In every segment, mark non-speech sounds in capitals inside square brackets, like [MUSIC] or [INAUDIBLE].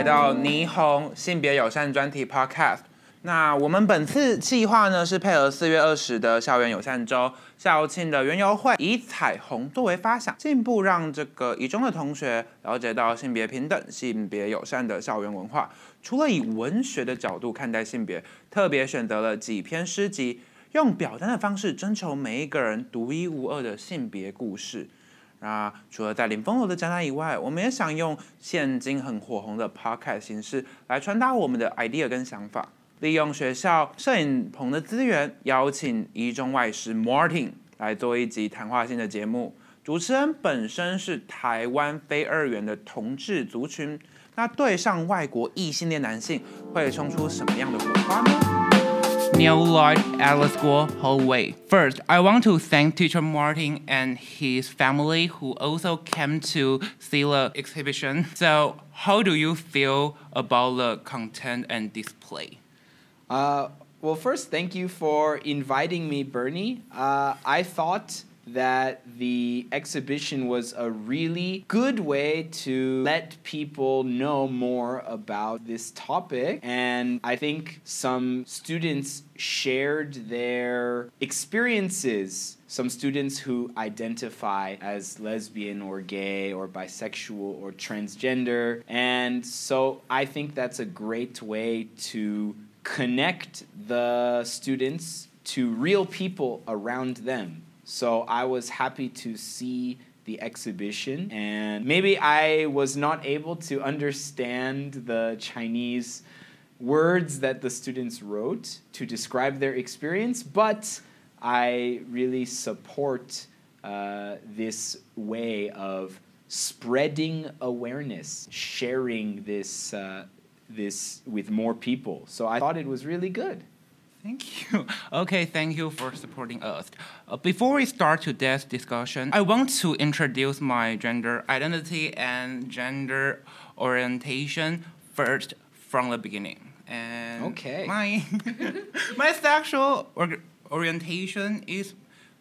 来到霓虹性别友善专题 Podcast。那我们本次计划呢是配合四月二十的校园友善周校庆的园游会，以彩虹作为发想，进一步让这个一中的同学了解到性别平等、性别友善的校园文化。除了以文学的角度看待性别，特别选择了几篇诗集，用表单的方式征求每一个人独一无二的性别故事。那除了在林风楼的展览以外，我们也想用现今很火红的 podcast 形式来传达我们的 idea 跟想法。利用学校摄影棚的资源，邀请一中外师 Martin 来做一集谈话性的节目。主持人本身是台湾非二元的同志族群，那对上外国异性恋男性，会冲出什么样的火花呢？Neil Lloyd Atlas School hallway. First, I want to thank teacher Martin and his family who also came to see the exhibition. So, how do you feel about the content and display? Uh, well, first, thank you for inviting me, Bernie. Uh, I thought that the exhibition was a really good way to let people know more about this topic. And I think some students shared their experiences. Some students who identify as lesbian or gay or bisexual or transgender. And so I think that's a great way to connect the students to real people around them. So I was happy to see the exhibition, and maybe I was not able to understand the Chinese words that the students wrote to describe their experience, but I really support uh, this way of spreading awareness, sharing this, uh, this with more people. So I thought it was really good. Thank you. [LAUGHS] Okay, thank you for supporting us. Uh, before we start today's discussion, I want to introduce my gender identity and gender orientation first from the beginning. And Okay. my [LAUGHS] my sexual or- orientation is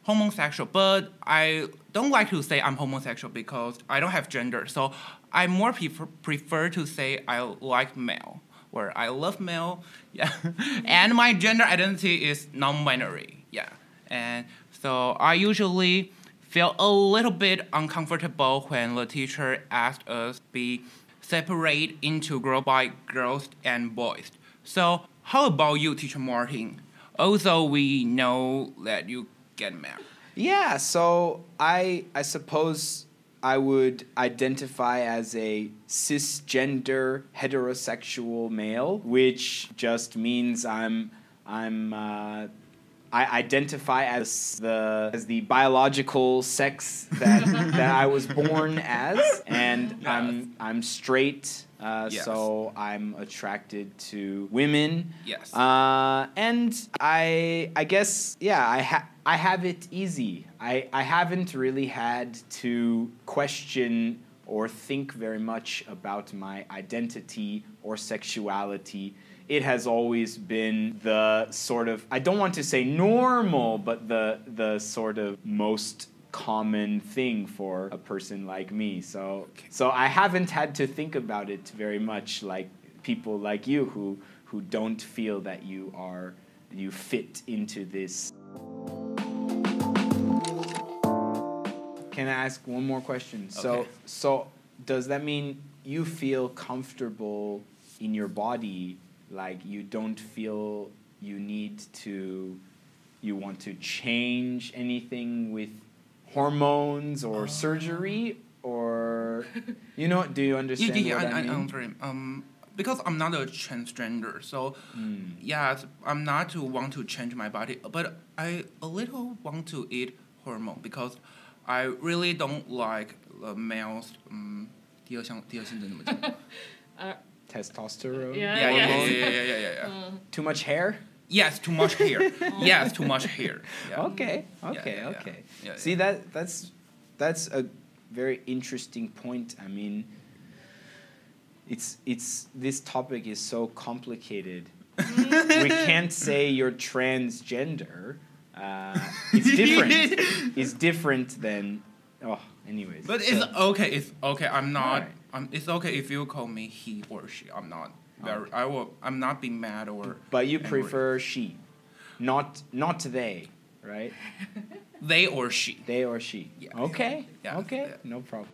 homosexual, but I don't like to say I'm homosexual because I don't have gender. So I more prefer, prefer to say I like male, where I love male. [LAUGHS] Yeah, and my gender identity is non-binary. Yeah, and so I usually feel a little bit uncomfortable when the teacher asked us be separate into group by girls and boys. So how about you, teacher Martin? Also, we know that you get married. Yeah, so I I suppose I would identify as a cisgender heterosexual male, which just means I'm I'm uh, I identify as the as the biological sex that [LAUGHS] that I was born as, and I'm I'm straight. Uh, Yes. So I'm attracted to women. Yes. Uh, and I I guess yeah I ha- I have it easy. I I haven't really had to question or think very much about my identity or sexuality. It has always been the sort of I don't want to say normal, but the the sort of most common thing for a person like me. So so I haven't had to think about it very much like people like you who who don't feel that you are you fit into this. Can I ask one more question? So Okay. so does that mean you feel comfortable in your body like you don't feel you need to you want to change anything with hormones or surgery or you know do you [LAUGHS] understand yeah, yeah, what I, I, I, mean? I'm. Um, because I'm not a transgender, so Mm. yes, I'm not to want to change my body, but I a little want to eat hormone because I really don't like the males. Um, 第[LAUGHS] 二项第二性征怎么讲 Testosterone? Yeah, yeah, yeah, yeah, yeah. yeah, yeah, yeah, yeah, yeah. Too much hair? Yes, too much hair. [LAUGHS] yes, too much hair. Yeah. [LAUGHS] Okay, Yeah, okay, yeah, yeah. okay. Yeah, See yeah. that that's that's a very interesting point. I mean, it's it's this topic is so complicated. we can't say you're transgender. Uh, it's different. [LAUGHS] it's different than. Oh, anyways. But so- it's okay. It's okay. I'm not Alright. Um, it's okay if you call me he or she. I'm not very. I will. I'm not being mad or. But you angry. prefer she, not not they, right? [LAUGHS] they or she. They or she. Yeah. Okay. Yeah, Okay. yeah. No problem.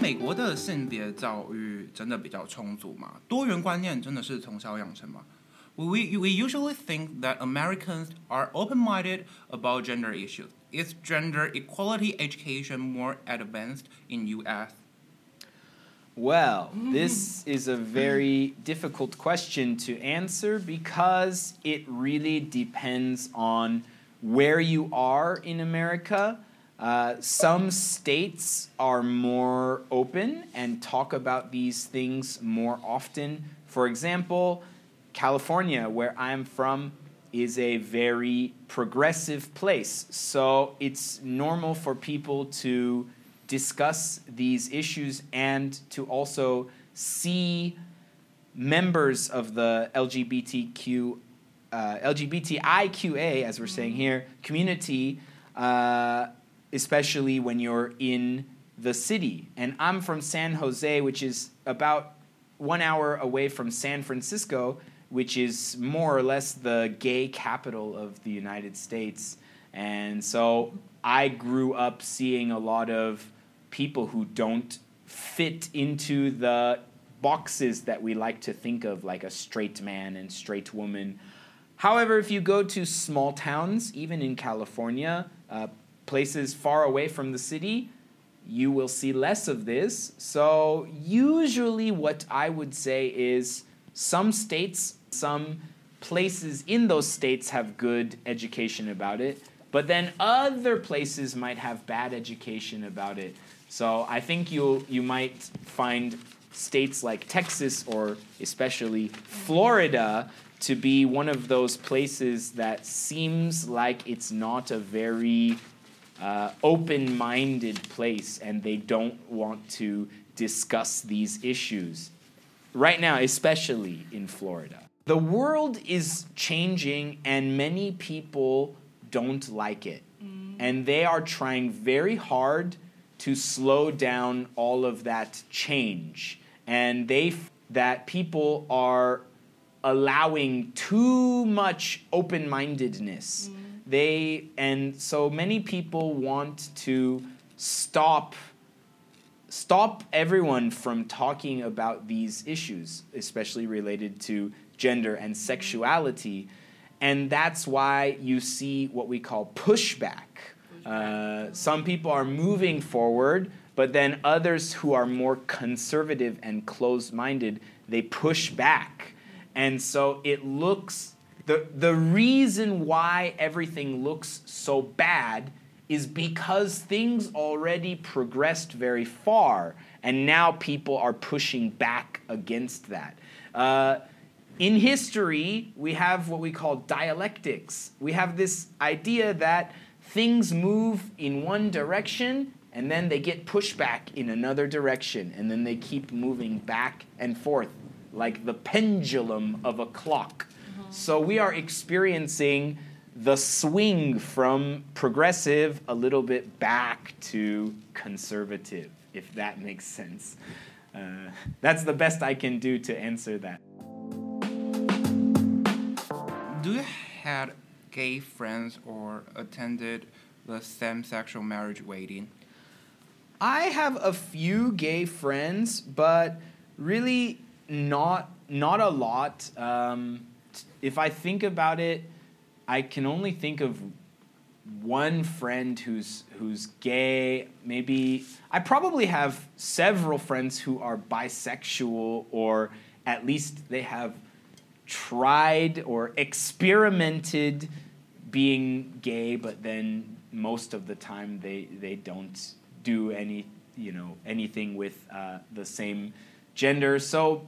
美国的性别教育 真的比较充足吗？多元观念真的是从小养成吗？We we usually think that Americans are open-minded about gender issues. Is gender equality education more advanced in U.S.? Well, this is a very difficult question to answer because it really depends on where you are in America. uh, some states are more open and talk about these things more often. For example, California, where I'm from, is a very progressive place. So it's normal for people to discuss these issues and to also see members of the LGBTQ, uh, LGBTIQA, as we're saying here, community, uh, especially when you're in the city. And I'm from San Jose, which is about one hour away from San Francisco, which is more or less the gay capital of the United States. And so I grew up seeing a lot of people who don't fit into the boxes that we like to think of, like a straight man and straight woman. However, if you go to small towns, even in California, uh, places far away from the city, you will see less of this. So, usually, what I would say is some states, some places in those states have good education about it, but then other places might have bad education about it. So, I think you you might find states like Texas or especially Florida to be one of those places that seems like it's not a very uh, open minded place and they don't want to discuss these issues. Right now, especially in Florida. The world is changing and many people don't like it. And they are trying very hard to slow down all of that change. And they f- that people are allowing too much open-mindedness. They and so many people want to stop stop everyone from talking about these issues, especially related to gender and sexuality. And that's why you see what we call pushback. Uh, some people are moving forward, but then others who are more conservative and closed minded, they push back. And so it looks, the, the reason why everything looks so bad is because things already progressed very far, and now people are pushing back against that. Uh, in history, we have what we call dialectics. We have this idea that things move in one direction and then they get pushed back in another direction, and then they keep moving back and forth like the pendulum of a clock. So we are experiencing the swing from progressive a little bit back to conservative, if that makes sense. Uh, that's the best I can do to answer that. Do you had gay friends or attended the same-sexual marriage wedding? I have a few gay friends, but really not not a lot. Um, if I think about it, I can only think of one friend who's who's gay. Maybe I probably have several friends who are bisexual, or at least they have tried or experimented being gay, but then most of the time they they don't do any you know anything with uh, the same gender. So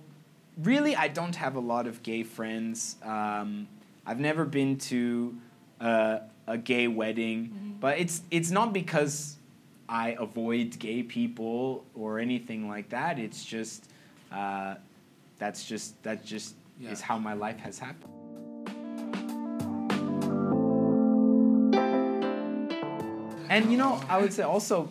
really, I don't have a lot of gay friends. Um, I've never been to uh, a gay wedding, but it's it's not because I avoid gay people or anything like that. It's just uh, that's just that just Yeah. is how my life has happened. And you know, I would say also,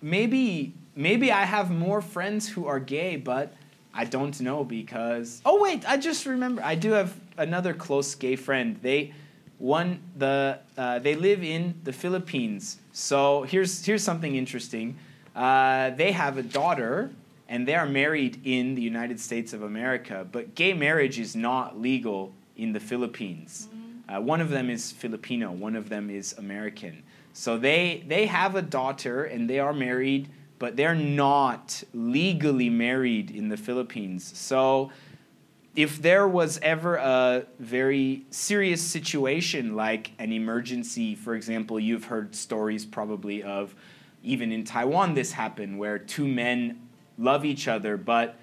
maybe maybe I have more friends who are gay, but I don't know because. Oh wait, I just remember. I do have another close gay friend. They one the uh, they live in the Philippines. So here's here's something interesting. Uh, they have a daughter and they are married in the United States of America, but gay marriage is not legal in the Philippines. Uh, one of them is Filipino, one of them is American. So they they have a daughter and they are married, but they're not legally married in the Philippines. So if there was ever a very serious situation like an emergency, for example, you've heard stories probably of even in Taiwan this happened where two men love each other but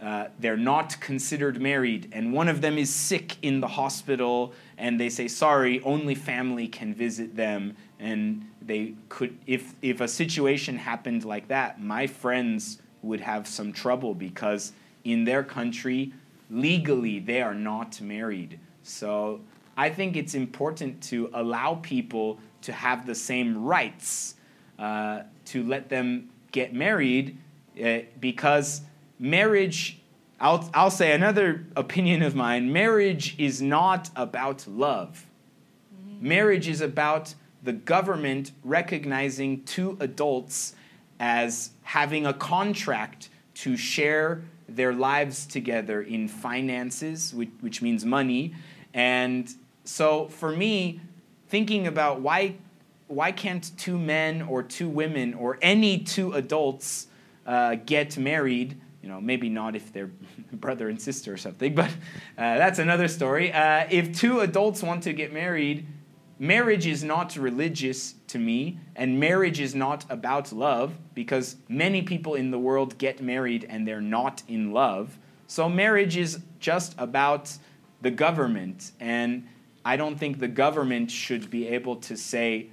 uh, they're not considered married and one of them is sick in the hospital and they say sorry only family can visit them and they could if if a situation happened like that my friends would have some trouble because in their country legally they are not married. So I think it's important to allow people to have the same rights, uh, to let them get married, uh, because marriage, I'll, I'll say another opinion of mine marriage is not about love. Marriage is about the government recognizing two adults as having a contract to share their lives together in finances, which, which means money. And so for me, thinking about why, why can't two men or two women or any two adults uh, get married? You know, maybe not if they're [LAUGHS] brother and sister or something, but uh, that's another story. Uh, if two adults want to get married, marriage is not religious to me, and marriage is not about love because many people in the world get married and they're not in love. So marriage is just about the government, and I don't think the government should be able to say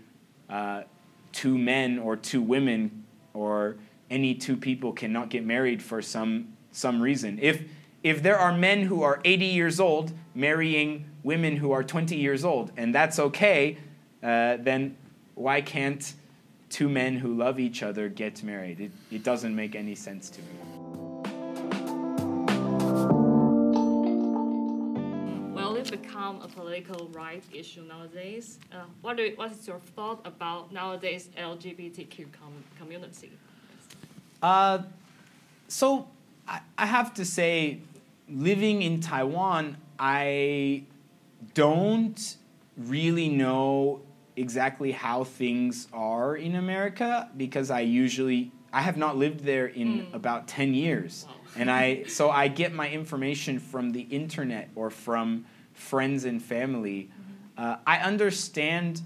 uh, two men or two women or any two people cannot get married for some some reason. If if there are men who are 80 years old marrying women who are 20 years old, and that's okay, uh, then why can't two men who love each other get married? It, it doesn't make any sense to me. Well, it become a political rights issue nowadays. Uh, what, do, what is your thought about nowadays LGBTQ com- community? Uh, so I, I have to say, living in Taiwan, I don't really know exactly how things are in America because I usually I have not lived there in mm. about 10 years. Wow. [LAUGHS] and I so I get my information from the internet or from friends and family. Mm-hmm. Uh, I understand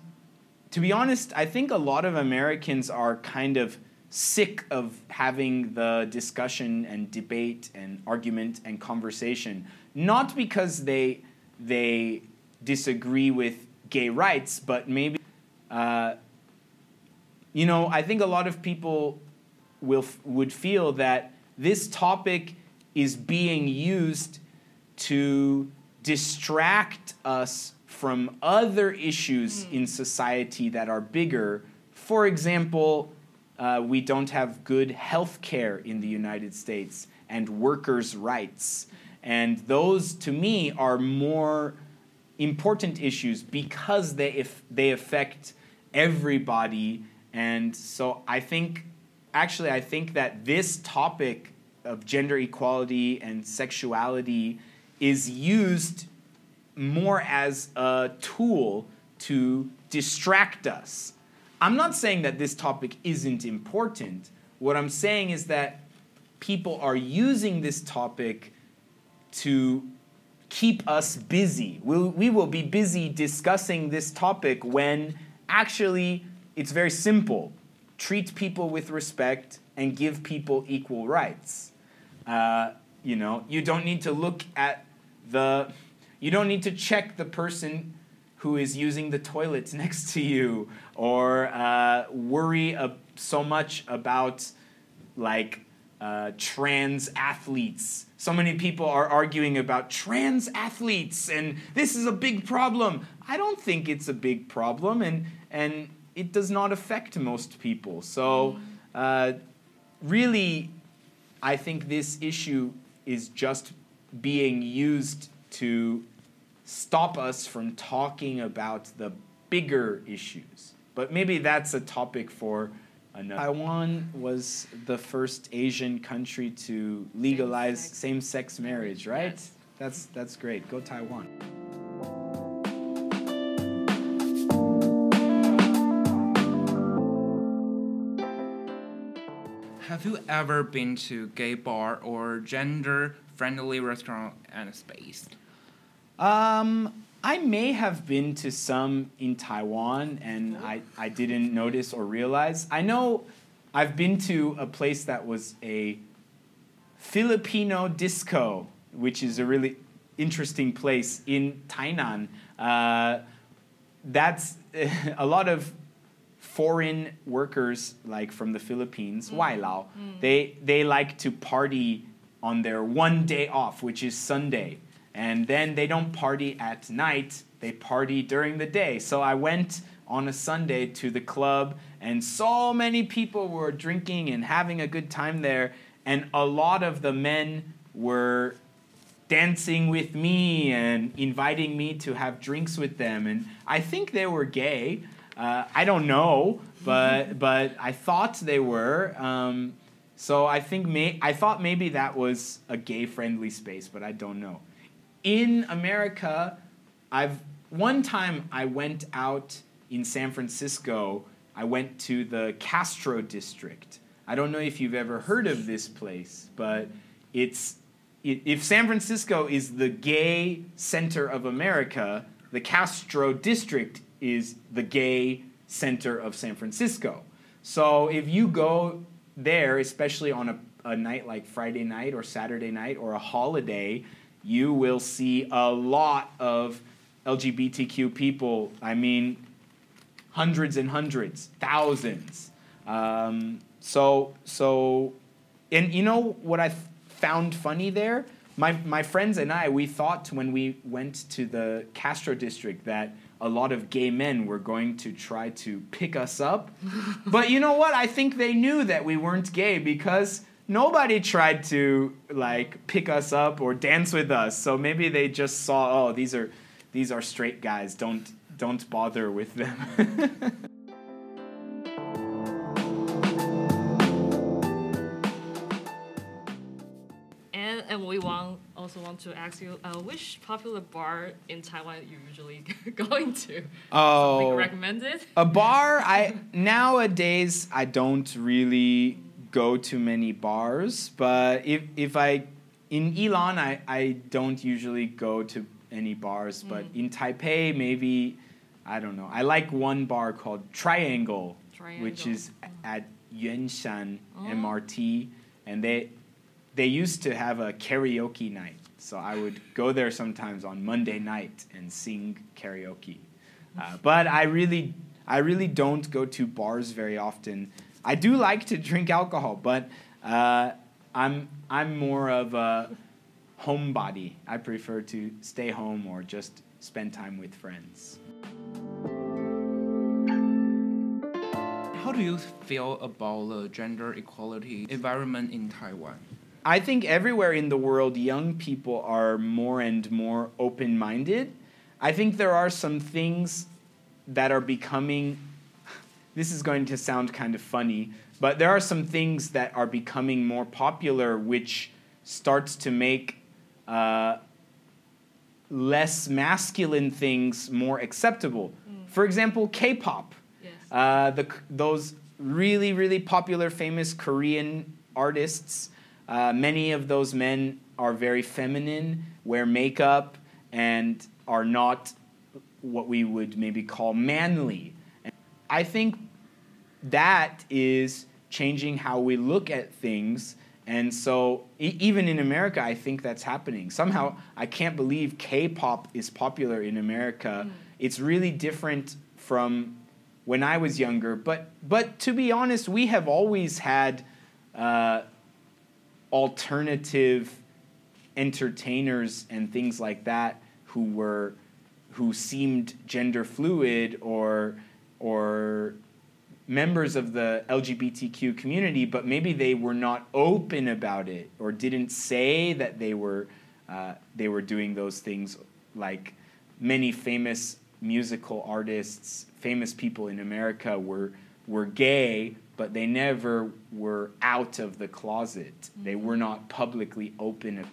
to be honest, I think a lot of Americans are kind of sick of having the discussion and debate and argument and conversation not because they they disagree with gay rights, but maybe, uh, you know, I think a lot of people will would feel that this topic is being used to distract us from other issues mm. in society that are bigger. For example, uh, we don't have good health care in the United States and workers' rights. And those, to me, are more important issues because they, if they affect everybody. And so I think, actually, I think that this topic of gender equality and sexuality is used more as a tool to distract us. I'm not saying that this topic isn't important. What I'm saying is that people are using this topic to keep us busy. We'll, we will be busy discussing this topic when actually it's very simple. Treat people with respect and give people equal rights. Uh, you know, you don't need to look at the, you don't need to check the person who is using the toilets [LAUGHS] next to you or uh, worry uh, so much about like uh, trans athletes. So many people are arguing about trans athletes, and this is a big problem. I don't think it's a big problem, and and it does not affect most people. So, uh, really, I think this issue is just being used to stop us from talking about the bigger issues. But maybe that's a topic for another. Taiwan was the first Asian country to legalize Same-sex. same-sex marriage, right? Yes. That's that's great. Go Taiwan. Have you ever been to gay bar or gender-friendly restaurant and space? Um, I may have been to some in Taiwan and I, I didn't notice or realize. I know I've been to a place that was a Filipino disco, which is a really interesting place in Tainan. Uh, that's [LAUGHS] a lot of foreign workers like from the Philippines, 外劳, they they like to party on their one day off, which is Sunday. And then they don't party at night, they party during the day. So I went on a Sunday to the club and so many people were drinking and having a good time there and a lot of the men were dancing with me and inviting me to have drinks with them. And I think they were gay. Uh, I don't know, but [LAUGHS] but I thought they were. Um, so I think may I thought maybe that was a gay friendly space, but I don't know. In America, I've one time I went out in San Francisco. I went to the Castro district. I don't know if you've ever heard of this place, but it's i- if San Francisco is the gay center of America, the Castro district is the gay center of San Francisco. So if you go there, especially on a, a night like Friday night or Saturday night or a holiday, you will see a lot of LGBTQ people. I mean, hundreds and hundreds, thousands. Um, so, so, and you know what I found funny there? My, my friends and I, we thought when we went to the Castro district that a lot of gay men were going to try to pick us up. [LAUGHS] but you know what? I think they knew that we weren't gay because nobody tried to like pick us up or dance with us. So maybe they just saw, oh, these are these are straight guys. Don't don't bother with them. [LAUGHS] And, and we want also want to ask you, uh, which popular bar in Taiwan you usually [LAUGHS] going to? Oh, recommended? a bar. I nowadays I don't really go to many bars, but if if I in Yilan I, I don't usually go to any bars, but in Taipei maybe I don't know. I like one bar called Triangle, which Triangle. is at Yuanshan Oh. MRT, and they they used to have a karaoke night. So I would go there sometimes on Monday night and sing karaoke. Uh, but I really, I really don't go to bars very often. I do like to drink alcohol, but uh, I'm I'm more of a homebody. I prefer to stay home or just spend time with friends. How do you feel about the gender equality environment in Taiwan? I think everywhere in the world, young people are more and more open minded. I think there are some things that are becoming, this is going to sound kind of funny, but there are some things that are becoming more popular, which starts to make uh, less masculine things more acceptable. For example, K pop. Yes. Uh, the, those really, really popular, famous Korean artists, uh, many of those men are very feminine, wear makeup, and are not what we would maybe call manly. I think that is changing how we look at things. And so, e- even in America, I think that's happening. Somehow, I can't believe K pop is popular in America. It's really different from when I was younger. But, but to be honest, we have always had uh, alternative entertainers and things like that who were who seemed gender fluid or or members of the LGBTQ community, but maybe they were not open about it or didn't say that they were uh, they were doing those things. Like many famous musical artists, famous people in America were were gay, but they never were out of the closet. They were not publicly open.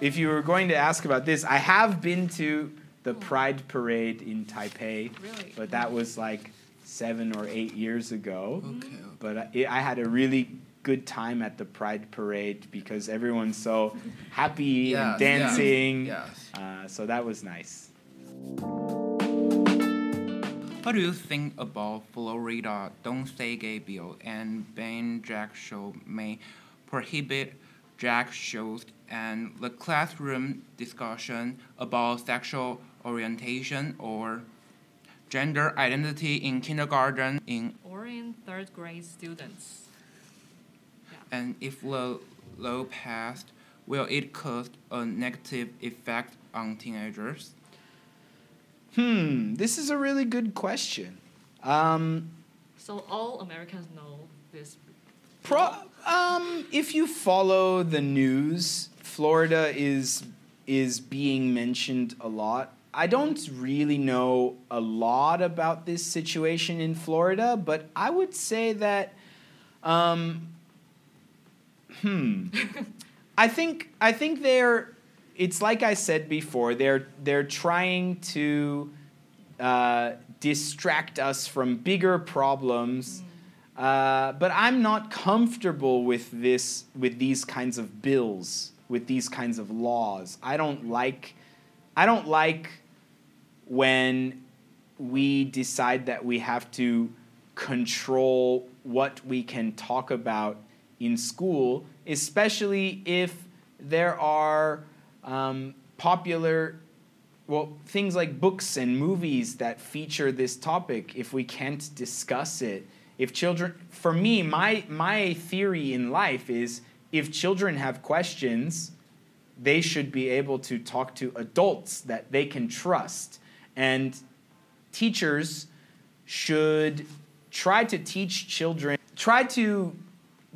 If you were going to ask about this, I have been to the Pride Parade in Taipei, Really? but that was like seven or eight years ago. Okay. But I, I had a really good time at the Pride Parade because everyone's so [LAUGHS] happy Yes, and dancing. Yes. Uh, so that was nice. What do you think about Florida Don't Say Gay bill and ban drag show may prohibit drag shows and the classroom discussion about sexual orientation or gender identity in kindergarten in Or in third grade students. and if the law passed, will it cause a negative effect on teenagers? Hmm, this is a really good question. Um, So all Americans know this. Pro, um, if you follow the news, Florida is is being mentioned a lot. I don't really know a lot about this situation in Florida, but I would say that, um, hmm, [LAUGHS] I think I think they're. It's like I said before. They're they're trying to uh, distract us from bigger problems. Uh, but I'm not comfortable with this, with these kinds of bills, with these kinds of laws. I don't like, I don't like when we decide that we have to control what we can talk about in school, especially if there are um, popular well, things like books and movies that feature this topic, if we can't discuss it, if children, for me, my, my theory in life is if children have questions, they should be able to talk to adults that they can trust. And teachers should try to teach children, try to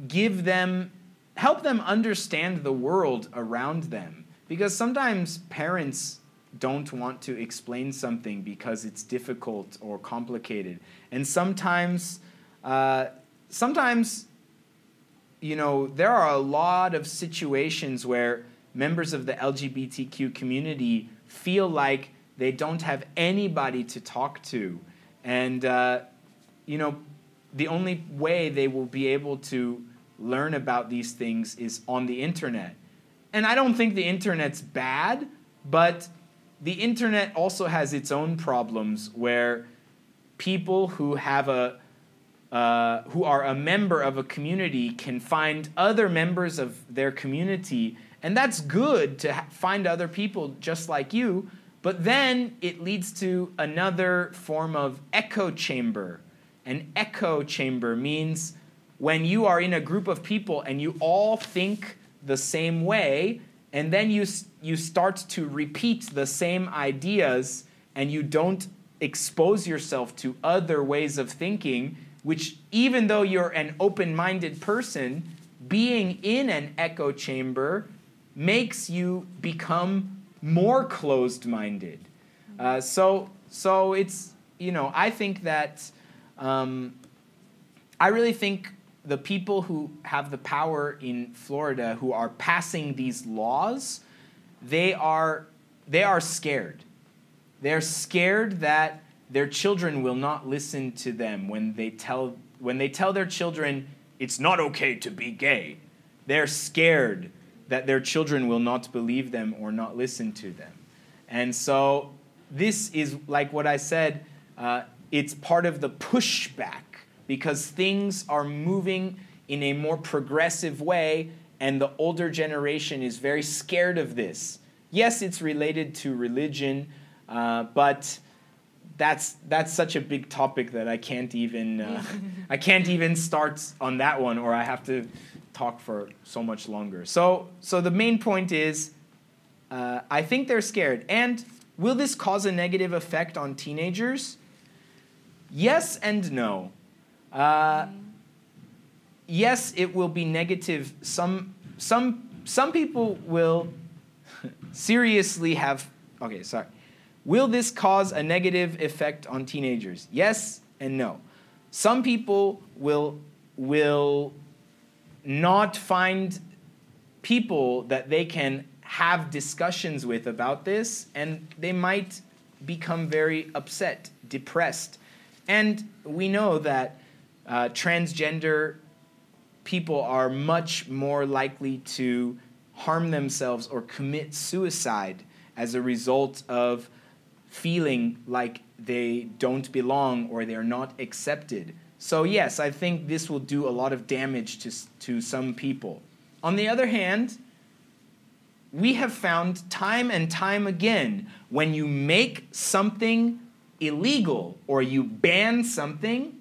give them, help them understand the world around them. Because sometimes parents don't want to explain something because it's difficult or complicated. And sometimes, uh, sometimes, you know, there are a lot of situations where members of the LGBTQ community feel like they don't have anybody to talk to. And, uh, you know, the only way they will be able to learn about these things is on the internet. And I don't think the internet's bad, but the internet also has its own problems where people who have a uh, who are a member of a community can find other members of their community and that's good to ha- find other people just like you but then it leads to another form of echo chamber. An echo chamber means when you are in a group of people and you all think the same way and then you you start to repeat the same ideas and you don't expose yourself to other ways of thinking which even though you're an open-minded person being in an echo chamber makes you become more closed-minded uh, so so it's you know i think that um, i really think the people who have the power in Florida who are passing these laws, they are, they are scared. They're scared that their children will not listen to them when they tell, when they tell their children it's not okay to be gay. They're scared that their children will not believe them or not listen to them. And so this is like what I said, uh, it's part of the pushback because things are moving in a more progressive way, and the older generation is very scared of this. Yes, it's related to religion, uh, but that's that's such a big topic that I can't even uh, [LAUGHS] I can't even start on that one, or I have to talk for so much longer. So so the main point is, uh, I think they're scared, and will this cause a negative effect on teenagers? yes and no. Uh, yes, it will be negative. Some, some, some people will [LAUGHS] seriously have. Okay, sorry. Will this cause a negative effect on teenagers? Yes and no. Some people will will not find people that they can have discussions with about this, and they might become very upset, depressed. And we know that uh, transgender people are much more likely to harm themselves or commit suicide as a result of feeling like they don't belong or they're not accepted. So, yes, I think this will do a lot of damage to, to some people. On the other hand, we have found time and time again when you make something illegal or you ban something,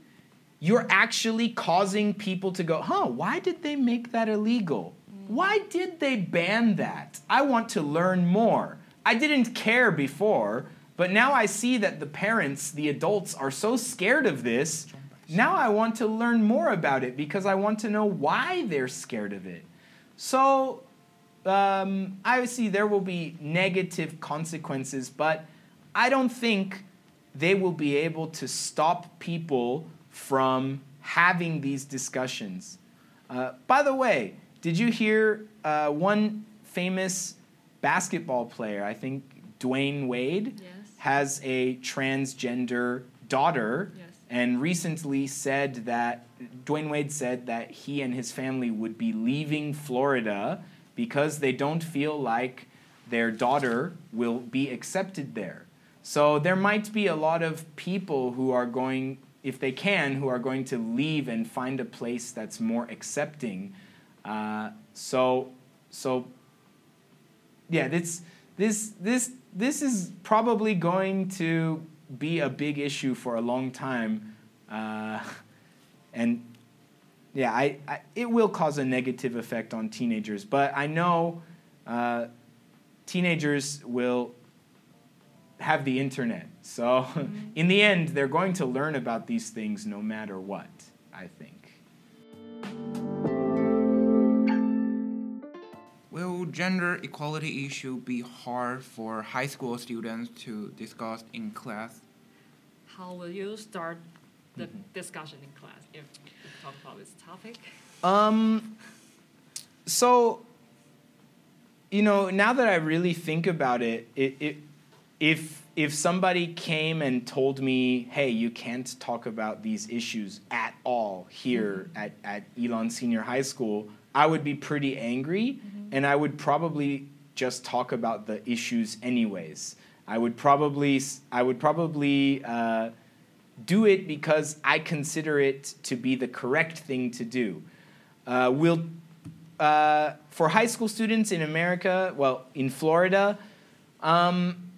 you're actually causing people to go, huh, why did they make that illegal? Why did they ban that? I want to learn more. I didn't care before, but now I see that the parents, the adults, are so scared of this. Now I want to learn more about it because I want to know why they're scared of it. So um, I see there will be negative consequences, but I don't think they will be able to stop people from having these discussions. Uh, by the way, did you hear uh, one famous basketball player, I think Dwyane Wade, Yes. Has a transgender daughter Yes. and recently said that Dwyane Wade said that he and his family would be leaving Florida because they don't feel like their daughter will be accepted there. So there might be a lot of people who are going, if they can, who are going to leave and find a place that's more accepting. Uh, so, so yeah, this this this this is probably going to be a big issue for a long time, uh, and yeah, I, I it will cause a negative effect on teenagers. But I know uh, teenagers will have the internet, so [LAUGHS] in the end, they're going to learn about these things no matter what. I think. Will gender equality issue be hard for high school students to discuss in class? How will you start the Mm-hmm. discussion in class if we talk about this topic? Um, so, you know, now that I really think about it, it, it if if somebody came and told me, "Hey, you can't talk about these issues at all here at at Yilan Senior High School," I would be pretty angry, and I would probably just talk about the issues anyways. I would probably I would probably uh, do it because I consider it to be the correct thing to do. Uh, will uh, for high school students in America, well, in Florida, um,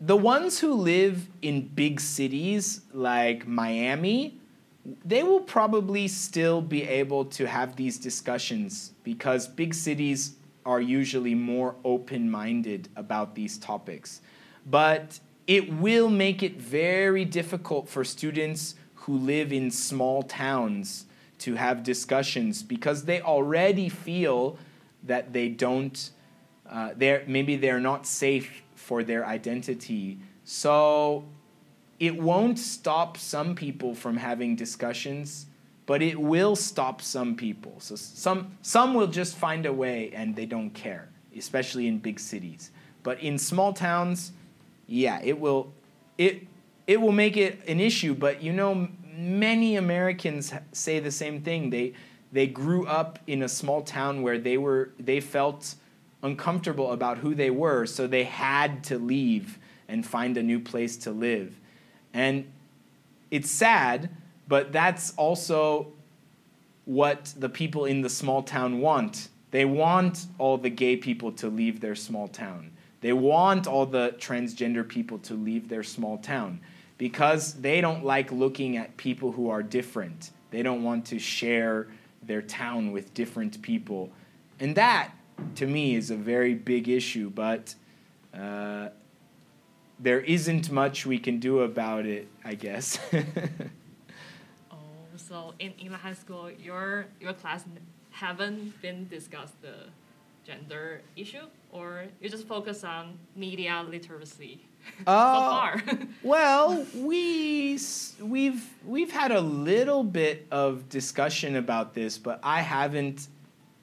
the ones who live in big cities like Miami, they will probably still be able to have these discussions because big cities are usually more open minded about these topics. But it will make it very difficult for students who live in small towns to have discussions because they already feel that they don't uh, they're maybe they're not safe for their identity so it won't stop some people from having discussions but it will stop some people. So some some will just find a way and they don't care especially in big cities. But in small towns yeah it will it it will make it an issue. But you know many americans say the same thing. They they grew up in a small town where they were they felt uncomfortable about who they were so they had to leave and find a new place to live and it's sad but that's also what the people in the small town want. They want all the gay people to leave their small town. They want all the transgender people to leave their small town because they don't like looking at people who are different. They don't want to share their town with different people. And that, to me, is a very big issue. But uh, there isn't much we can do about it, I guess. [LAUGHS] Oh, so in, in high school, your your class haven't been discussed the gender issue, or you just focus on media literacy [LAUGHS] so Uh, far? [LAUGHS] Well, we we've we've had a little bit of discussion about this, but I haven't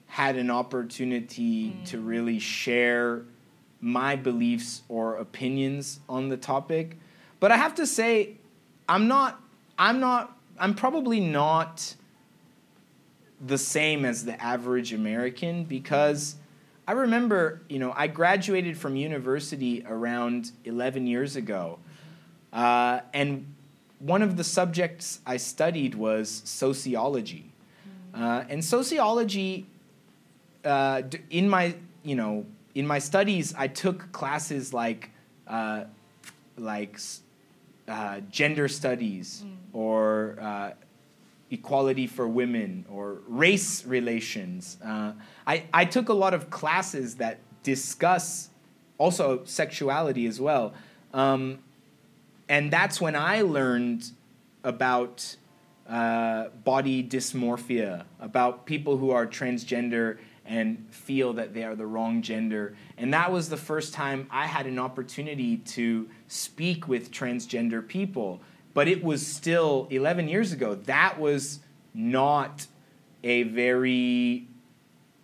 had an opportunity to really share my beliefs or opinions on the topic. But I have to say, I'm not I'm not I'm probably not the same as the average American because I remember, you know, I graduated from university around 11 years ago. Uh, and one of the subjects I studied was sociology. Uh, and sociology, uh, in my, you know, in my studies, I took classes like, uh, like uh, gender studies or uh, equality for women or race relations. Uh, I, I took a lot of classes that discuss also sexuality as well. Um, and that's when I learned about uh, body dysmorphia, about people who are transgender and feel that they are the wrong gender. And that was the first time I had an opportunity to speak with transgender people. But it was still 11 years ago. That was not a very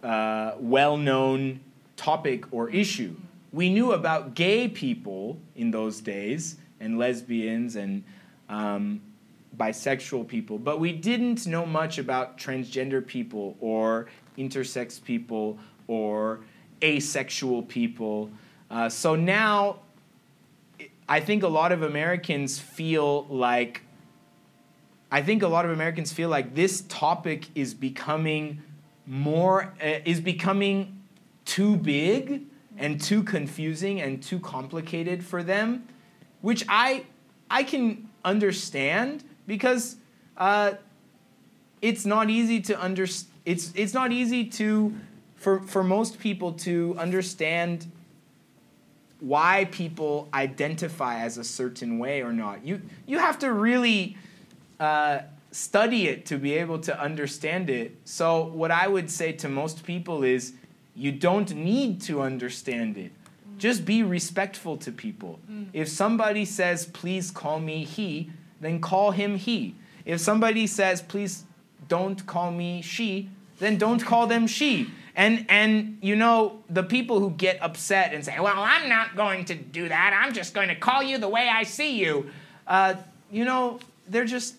uh, well known topic or issue. We knew about gay people in those days and lesbians and um, bisexual people, but we didn't know much about transgender people or intersex people or asexual people. Uh, so now I think a lot of Americans feel like I think a lot of Americans feel like this topic is becoming more uh, is becoming too big and too confusing and too complicated for them, which I I can understand because uh, it's not easy to under it's it's not easy to for for most people to understand why people identify as a certain way or not. You you have to really uh, study it to be able to understand it. So what I would say to most people is, you don't need to understand it. Just be respectful to people. If somebody says, "Please call me he," then call him he. If somebody says, "Please don't call me she," then don't call them she. And and you know the people who get upset and say, "Well, I'm not going to do that. I'm just going to call you the way I see you," uh, you know they're just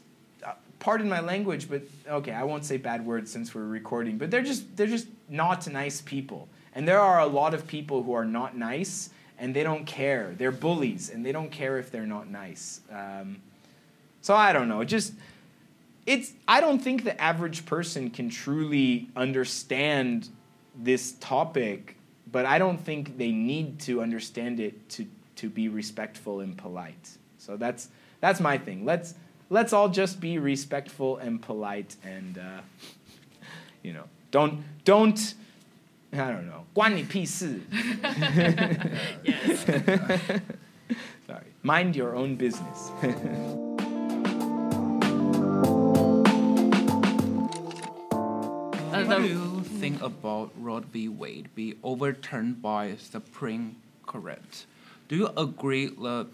uh, pardon my language, but okay, I won't say bad words since we're recording. But they're just they're just not nice people, and there are a lot of people who are not nice and they don't care. They're bullies and they don't care if they're not nice. Um, so I don't know. Just it's I don't think the average person can truly understand this topic, but I don't think they need to understand it to to be respectful and polite. So that's that's my thing. Let's let's all just be respectful and polite and uh, you know don't don't I don't know 关你屁事 [LAUGHS] [LAUGHS] yes. Sorry. Mind your own business. [LAUGHS] What do you think about Roe v. Wade be overturned by Supreme Court? Do you agree the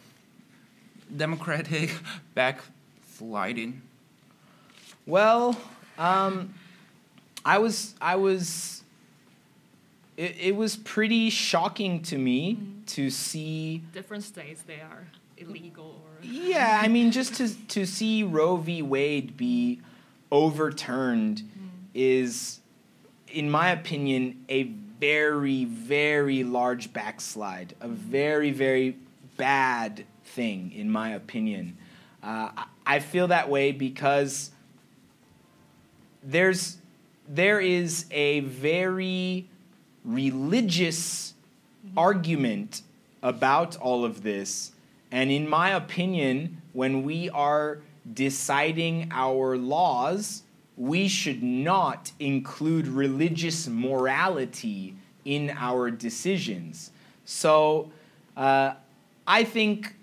Democratic [LAUGHS] backsliding? Well, um, I was I was it, it was pretty shocking to me to see different states they are illegal or yeah, I mean just to to see Roe v. Wade be overturned is in my opinion a very very large backslide, a very very bad thing in my opinion. Uh, I- feel that way because there's there is a very religious argument about all of this and in my opinion when we are deciding our laws we should not include religious morality in our decisions so uh, I think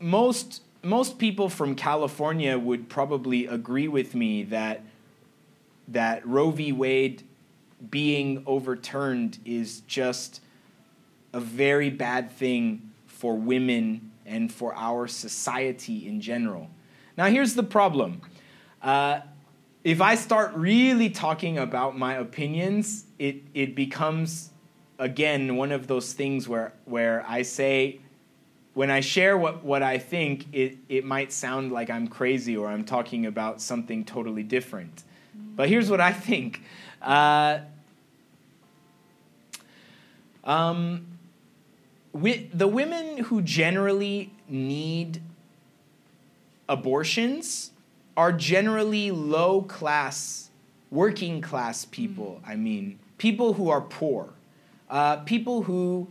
most most people from California would probably agree with me that that Roe v. Wade being overturned is just a very bad thing for women and for our society in general. Now, here's the problem. Uh, if I start really talking about my opinions, it, it becomes, again, one of those things where, where I say, when I share what, what I think, it, it might sound like I'm crazy or I'm talking about something totally different. But here's what I think. Uh, um, the women who generally need abortions are generally low class, working class people, I mean, people who are poor, uh, people who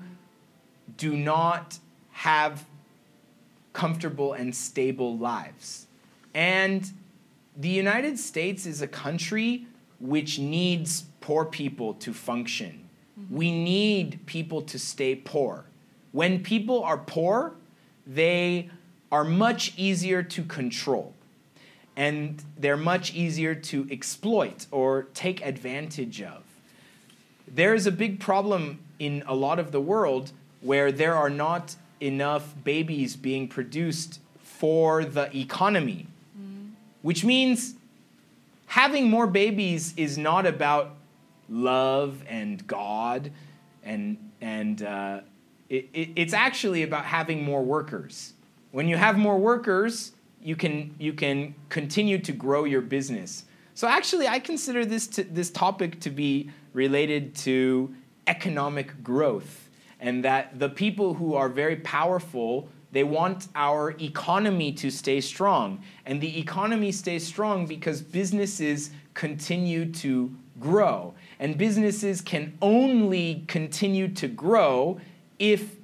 do not have comfortable and stable lives. And the United States is a country which needs poor people to function. We need people to stay poor. When people are poor, they are much easier to control and they're much easier to exploit or take advantage of. There is a big problem in a lot of the world where there are not enough babies being produced for the economy, which means having more babies is not about love and God, and, and uh, it, it, it's actually about having more workers. When you have more workers, you can, you can continue to grow your business. So actually, I consider this, this topic to be related to economic growth, and that the people who are very powerful they want our economy to stay strong. And the economy stays strong because businesses continue to grow. And businesses can only continue to grow if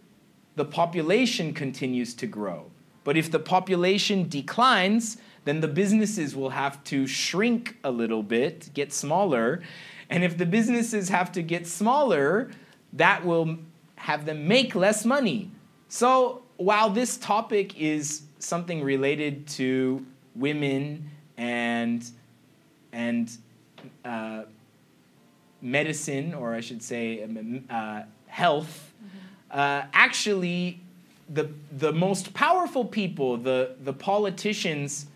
the population continues to grow. But if the population declines, then the businesses will have to shrink a little bit, get smaller. And if the businesses have to get smaller, that will have them make less money. So while this topic is something related to women and and uh, medicine, or I should say, uh, health, uh, actually, the the most powerful people, the the politicians,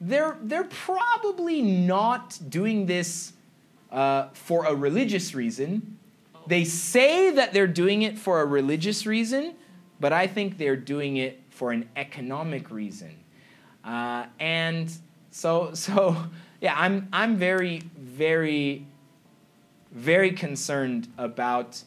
they're they're probably not doing this uh, for a religious reason. They say that they're doing it for a religious reason, but I think they're doing it for an economic reason. Uh, and so, so [LAUGHS] yeah, I'm, I'm very, very, very concerned about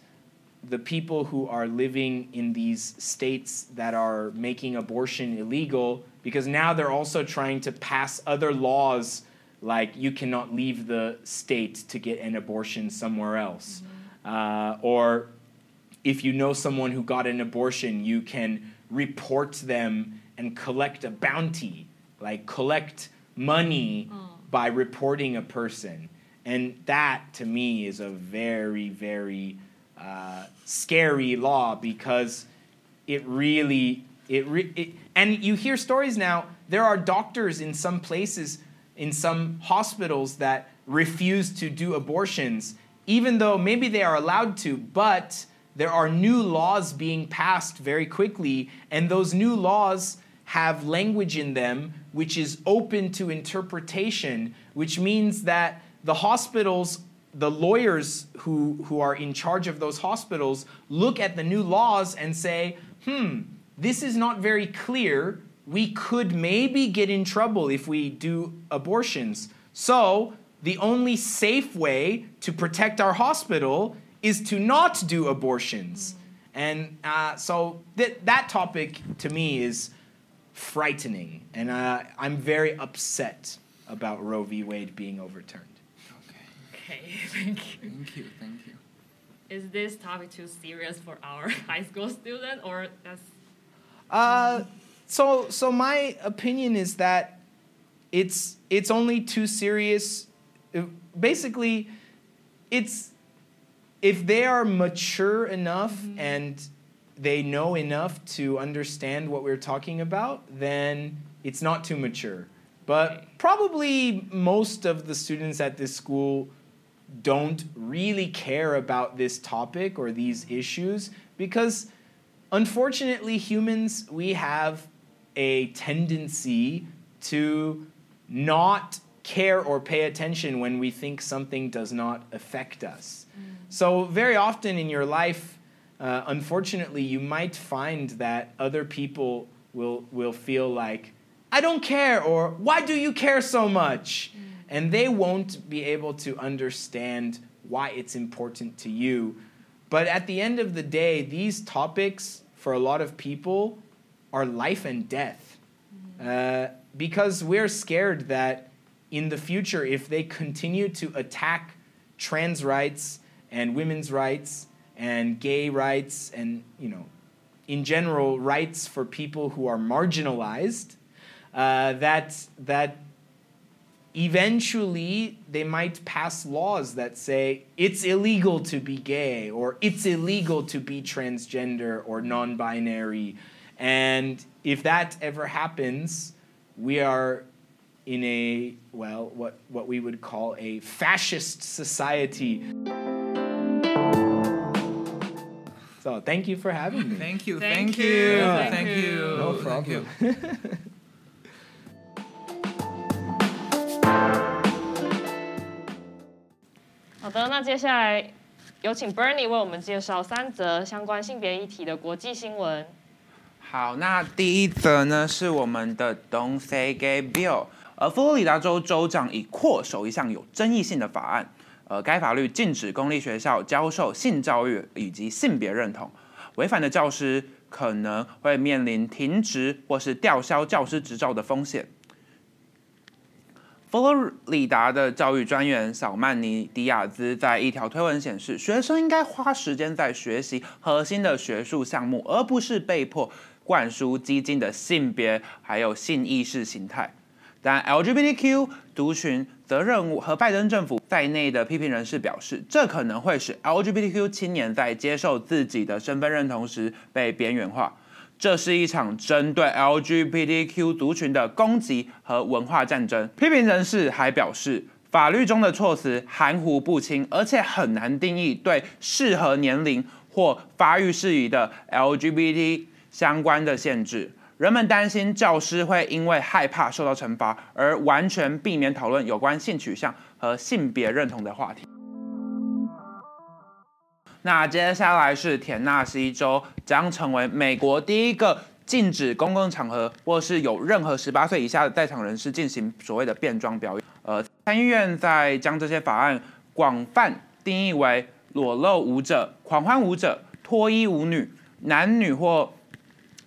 the people who are living in these states that are making abortion illegal because now they're also trying to pass other laws like you cannot leave the state to get an abortion somewhere else. Uh, or if you know someone who got an abortion, you can report them and collect a bounty, like collect money by reporting a person. And that to me is a very, very uh, scary law because it really, it, re- it, and you hear stories now, there are doctors in some places, in some hospitals that refuse to do abortions, even though maybe they are allowed to, but there are new laws being passed very quickly, and those new laws have language in them which is open to interpretation, which means that the hospitals, the lawyers who, who are in charge of those hospitals, look at the new laws and say, hmm, this is not very clear. We could maybe get in trouble if we do abortions. So, the only safe way to protect our hospital is to not do abortions. And uh, so th- that topic to me is frightening. And uh, I'm very upset about Roe v. Wade being overturned. Okay. Okay, [LAUGHS] thank you. Thank you. Thank you. Is this topic too serious for our [LAUGHS] high school student, or that's Uh, so, so my opinion is that it's it's only too serious. Uh, Basically, it's if they are mature enough and they know enough to understand what we're talking about, then it's not too mature. But probably most of the students at this school don't really care about this topic or these issues because unfortunately humans we have a tendency to not care or pay attention when we think something does not affect us. So, very often in your life, uh, unfortunately, you might find that other people will, will feel like, I don't care, or why do you care so much? And they won't be able to understand why it's important to you. But at the end of the day, these topics, for a lot of people, are life and death. Uh, because we're scared that in the future, if they continue to attack trans rights and women's rights and gay rights and, you know, in general, rights for people who are marginalized, uh, that, that eventually they might pass laws that say it's illegal to be gay or it's illegal to be transgender or non binary. And if that ever happens, we are in a, well, what, what we would call a fascist society. So thank you for having me. Thank you, Thank thank, you, you, thank thank you. you. No thank you. problem. [LAUGHS] 好的，那接下来有请 Bernie 为我们介绍三则相关性别议题的国际新闻。好，那第一则呢是我们的 Don't Say Gay Bill，而佛罗里达州州长已扩守一项有争议性的法案，呃，该法律禁止公立学校教授性教育以及性别认同，违反的教师可能会面临停职或是吊销教师执照的风险。佛罗里达的教育专员小曼尼迪亚兹在一条推文显示，学生应该花时间在学习核心的学术项目，而不是被迫灌输激进的性别还有性意识形态。但 LGBTQ 族群则任务和拜登政府在内的批评人士表示，这可能会使 LGBTQ 青年在接受自己的身份认同时被边缘化。这是一场针对 LGBTQ 族群的攻击和文化战争。批评人士还表示，法律中的措辞含糊不清，而且很难定义对适合年龄或发育适宜的 LGBT 相关的限制。人们担心教师会因为害怕受到惩罚而完全避免讨论有关性取向和性别认同的话题。那接下来是田纳西州将成为美国第一个禁止公共场合或是有任何十八岁以下的在场人士进行所谓的变装表演。呃，参议院在将这些法案广泛定义为裸露舞者、狂欢舞者、脱衣舞女、男女或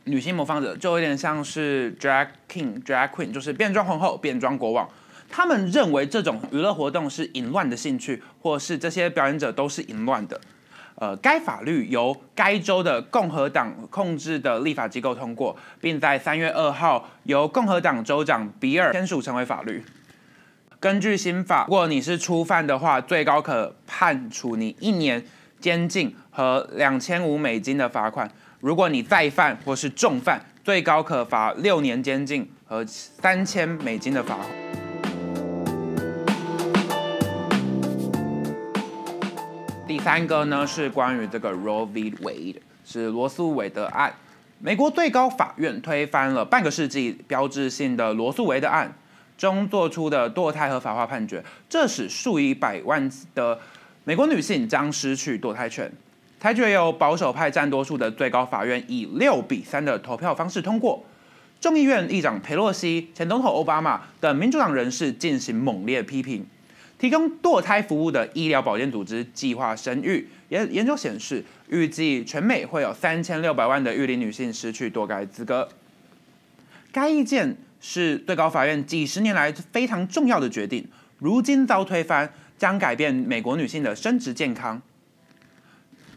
女性模仿者，就有点像是 drag king、drag queen，就是变装皇后、变装国王。他们认为这种娱乐活动是淫乱的兴趣，或是这些表演者都是淫乱的。呃，该法律由该州的共和党控制的立法机构通过，并在三月二号由共和党州长比尔签署成为法律。根据新法，如果你是初犯的话，最高可判处你一年监禁和两千五美金的罚款；如果你再犯或是重犯，最高可罚六年监禁和三千美金的罚款。三个呢是关于这个 Roe v. Wade，是罗素韦德案。美国最高法院推翻了半个世纪标志性的罗素韦德案中做出的堕胎合法化判决，这使数以百万的美国女性将失去堕胎权。裁决由保守派占多数的最高法院以六比三的投票方式通过。众议院议长佩洛西、前总统奥巴马等民主党人士进行猛烈批评。提供堕胎服务的医疗保健组织计划生育，研研究显示，预计全美会有三千六百万的育龄女性失去堕胎资格。该意见是最高法院几十年来非常重要的决定，如今遭推翻，将改变美国女性的生殖健康。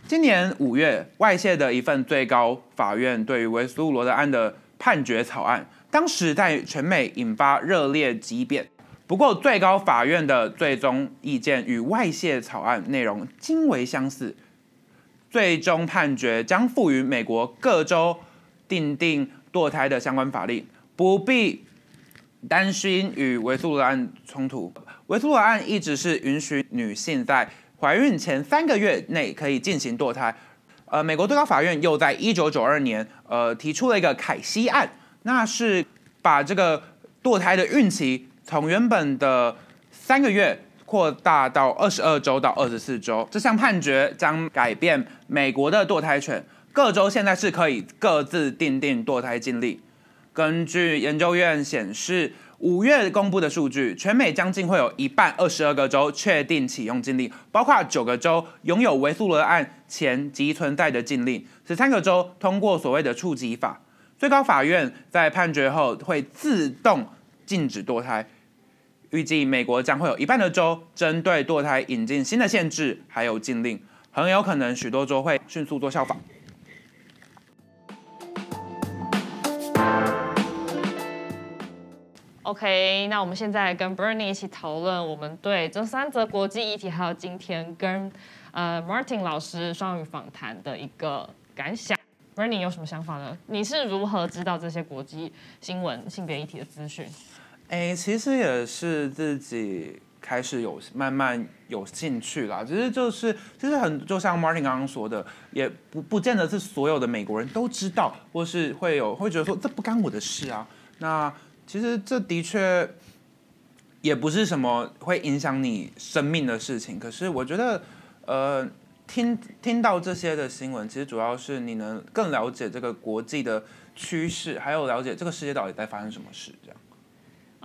今年五月，外泄的一份最高法院对于维苏罗德案的判决草案，当时在全美引发热烈激辩。不过，最高法院的最终意见与外泄草案内容极为相似。最终判决将赋予美国各州订定堕胎的相关法令，不必担心与维苏罗案冲突。维苏罗案一直是允许女性在怀孕前三个月内可以进行堕胎。呃，美国最高法院又在一九九二年，呃，提出了一个凯西案，那是把这个堕胎的孕期从原本的三个月扩大到二十二周到二十四周。这项判决将改变美国的堕胎权，各州现在是可以各自定定堕胎禁令。根据研究院显示，五月公布的数据，全美将近会有一半二十二个州确定启用禁令，包括九个州拥有维苏罗案前即存在的禁令，十三个州通过所谓的触及法。最高法院在判决后会自动禁止堕胎。预计美国将会有一半的州针对堕胎引进新的限制，还有禁令，很有可能许多州会迅速做效仿。OK，那我们现在跟 Bernie 一起讨论我们对这三则国际议题，还有今天跟呃 Martin 老师双语访谈的一个感想。Bernie 有什么想法呢？你是如何知道这些国际新闻、性别议题的资讯？哎，其实也是自己开始有慢慢有兴趣啦。其实就是，其实很就像 Martin 刚刚说的，也不不见得是所有的美国人都知道，或是会有会觉得说这不干我的事啊。那其实这的确也不是什么会影响你生命的事情。可是我觉得，呃，听听到这些的新闻，其实主要是你能更了解这个国际的趋势，还有了解这个世界到底在发生什么事，这样。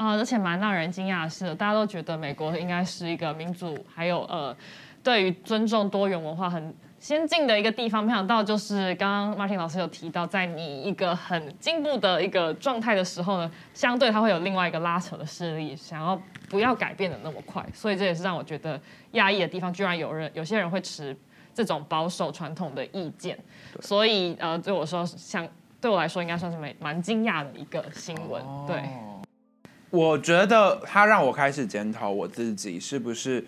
啊，而且蛮让人惊讶的是，大家都觉得美国应该是一个民主，还有呃，对于尊重多元文化很先进的一个地方。没想到就是刚刚 Martin 老师有提到，在你一个很进步的一个状态的时候呢，相对它会有另外一个拉扯的势力，想要不要改变的那么快。所以这也是让我觉得压抑的地方，居然有人有些人会持这种保守传统的意见。所以呃，对我说，像对我来说，应该算是蛮蛮惊讶的一个新闻。对。我觉得他让我开始检讨我自己是不是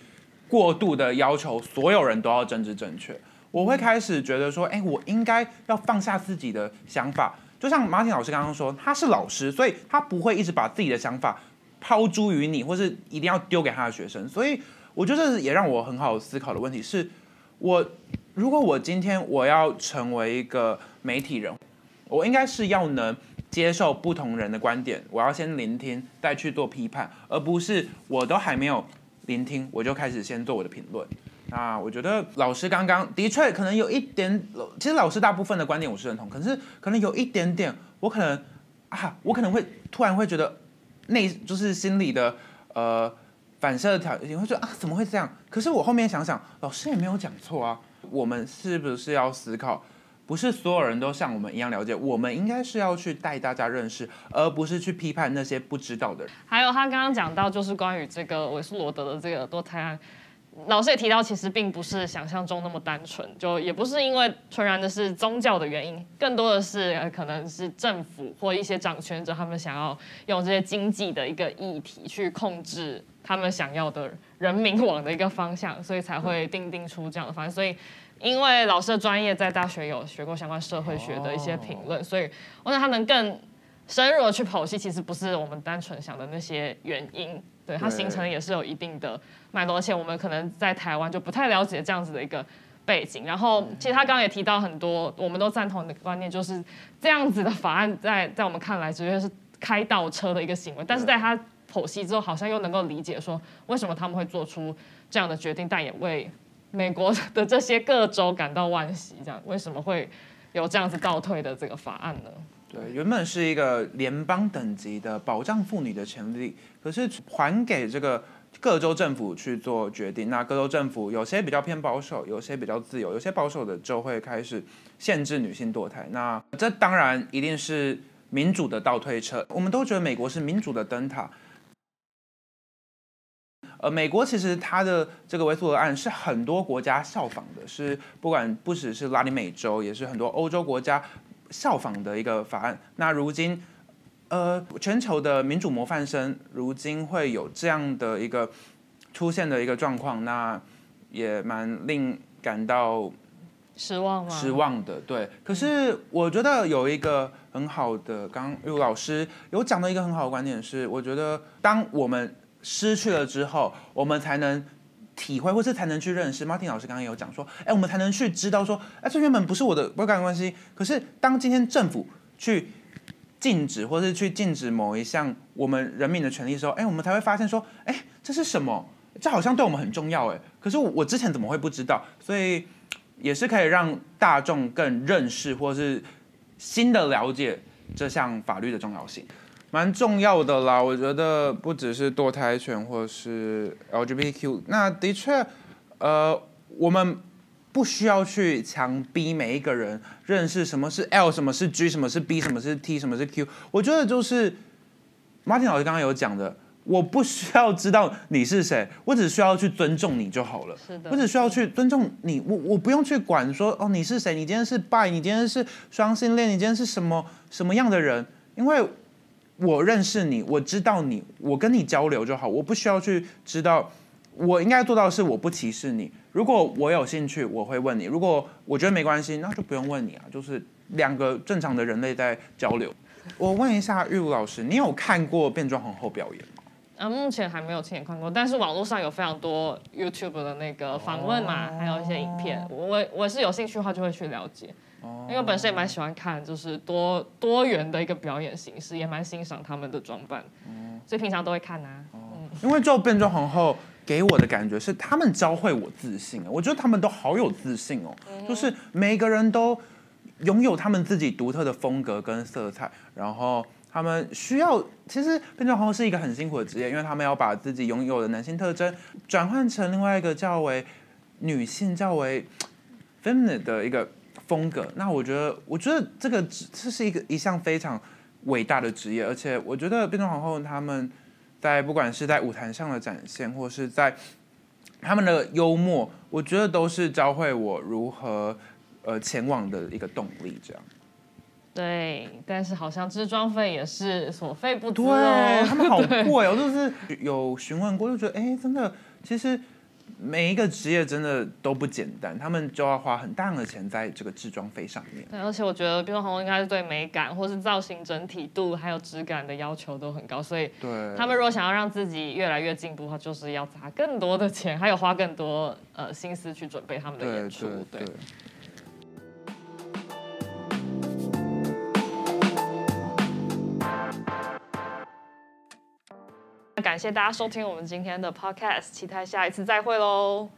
过度的要求所有人都要政治正确。我会开始觉得说，哎，我应该要放下自己的想法。就像马挺老师刚刚说，他是老师，所以他不会一直把自己的想法抛诸于你，或是一定要丢给他的学生。所以我觉得也让我很好思考的问题是，我如果我今天我要成为一个媒体人，我应该是要能。接受不同人的观点，我要先聆听，再去做批判，而不是我都还没有聆听，我就开始先做我的评论。那我觉得老师刚刚的确可能有一点，其实老师大部分的观点我是认同，可是可能有一点点，我可能啊，我可能会突然会觉得内就是心里的呃反射条你会说啊怎么会这样？可是我后面想想，老师也没有讲错啊，我们是不是要思考？不是所有人都像我们一样了解，我们应该是要去带大家认识，而不是去批判那些不知道的人。还有他刚刚讲到，就是关于这个韦斯罗德的这个堕胎案，老师也提到，其实并不是想象中那么单纯，就也不是因为纯然的是宗教的原因，更多的是可能是政府或一些掌权者他们想要用这些经济的一个议题去控制他们想要的人民往的一个方向，所以才会定定出这样的方案。所以。因为老师的专业在大学有学过相关社会学的一些评论，所以我想他能更深入的去剖析，其实不是我们单纯想的那些原因，对它形成也是有一定的脉络，而且我们可能在台湾就不太了解这样子的一个背景。然后其实他刚刚也提到很多，我们都赞同的观念，就是这样子的法案在在我们看来，直接是开倒车的一个行为，但是在他剖析之后，好像又能够理解说为什么他们会做出这样的决定，但也为。美国的这些各州感到惋惜，这样为什么会有这样子倒退的这个法案呢？对，原本是一个联邦等级的保障妇女的权利，可是还给这个各州政府去做决定。那各州政府有些比较偏保守，有些比较自由，有些保守的州会开始限制女性堕胎。那这当然一定是民主的倒退车。我们都觉得美国是民主的灯塔。呃，美国其实它的这个维苏尔案是很多国家效仿的，是不管不只是拉丁美洲，也是很多欧洲国家效仿的一个法案。那如今，呃，全球的民主模范生如今会有这样的一个出现的一个状况，那也蛮令感到失望吗？失望的，对。可是我觉得有一个很好的，刚刚玉老师有讲到一个很好的观点是，我觉得当我们失去了之后，我们才能体会，或是才能去认识。Martin 老师刚刚有讲说，哎，我们才能去知道说，哎，这原本不是我的不干关系。可是当今天政府去禁止，或是去禁止某一项我们人民的权利的时候，哎，我们才会发现说，哎，这是什么？这好像对我们很重要，哎。可是我之前怎么会不知道？所以。也是可以让大众更认识，或是新的了解这项法律的重要性，蛮重要的啦。我觉得不只是堕胎权或是 LGBTQ，那的确，呃，我们不需要去强逼每一个人认识什么是 L，什么是 G，什么是 B，什么是 T，什么是 Q。我觉得就是 Martin 老师刚刚有讲的。我不需要知道你是谁，我只需要去尊重你就好了。是的，我只需要去尊重你，我我不用去管说哦你是谁，你今天是 bi，你今天是双性恋，你今天是什么什么样的人？因为我认识你，我知道你，我跟你交流就好，我不需要去知道。我应该做到的是我不歧视你。如果我有兴趣，我会问你；如果我觉得没关系，那就不用问你啊。就是两个正常的人类在交流。我问一下玉茹老师，你有看过变装皇后表演吗？啊，目前还没有亲眼看过，但是网络上有非常多 YouTube 的那个访问嘛，还有一些影片，我我是有兴趣的话就会去了解，因为本身也蛮喜欢看，就是多多元的一个表演形式，也蛮欣赏他们的装扮，所以平常都会看啊。因为就变装皇后给我的感觉是，他们教会我自信，我觉得他们都好有自信哦，就是每个人都拥有他们自己独特的风格跟色彩，然后。他们需要，其实变装皇后是一个很辛苦的职业，因为他们要把自己拥有的男性特征转换成另外一个较为女性、较为 feminine 的一个风格。那我觉得，我觉得这个这是一个一项非常伟大的职业，而且我觉得变装皇后他们在不管是在舞台上的展现，或是在他们的幽默，我觉得都是教会我如何呃前往的一个动力，这样。对，但是好像支装费也是所费不多哦。他们好 [LAUGHS] 贵哦，就是有询问过，就觉得哎，真的，其实每一个职业真的都不简单，他们就要花很大的钱在这个制装费上面。对，而且我觉得，比如说红应该是对美感或是造型整体度还有质感的要求都很高，所以对他们如果想要让自己越来越进步的话，就是要砸更多的钱，还有花更多呃心思去准备他们的演出。对。感谢大家收听我们今天的 podcast，期待下一次再会喽。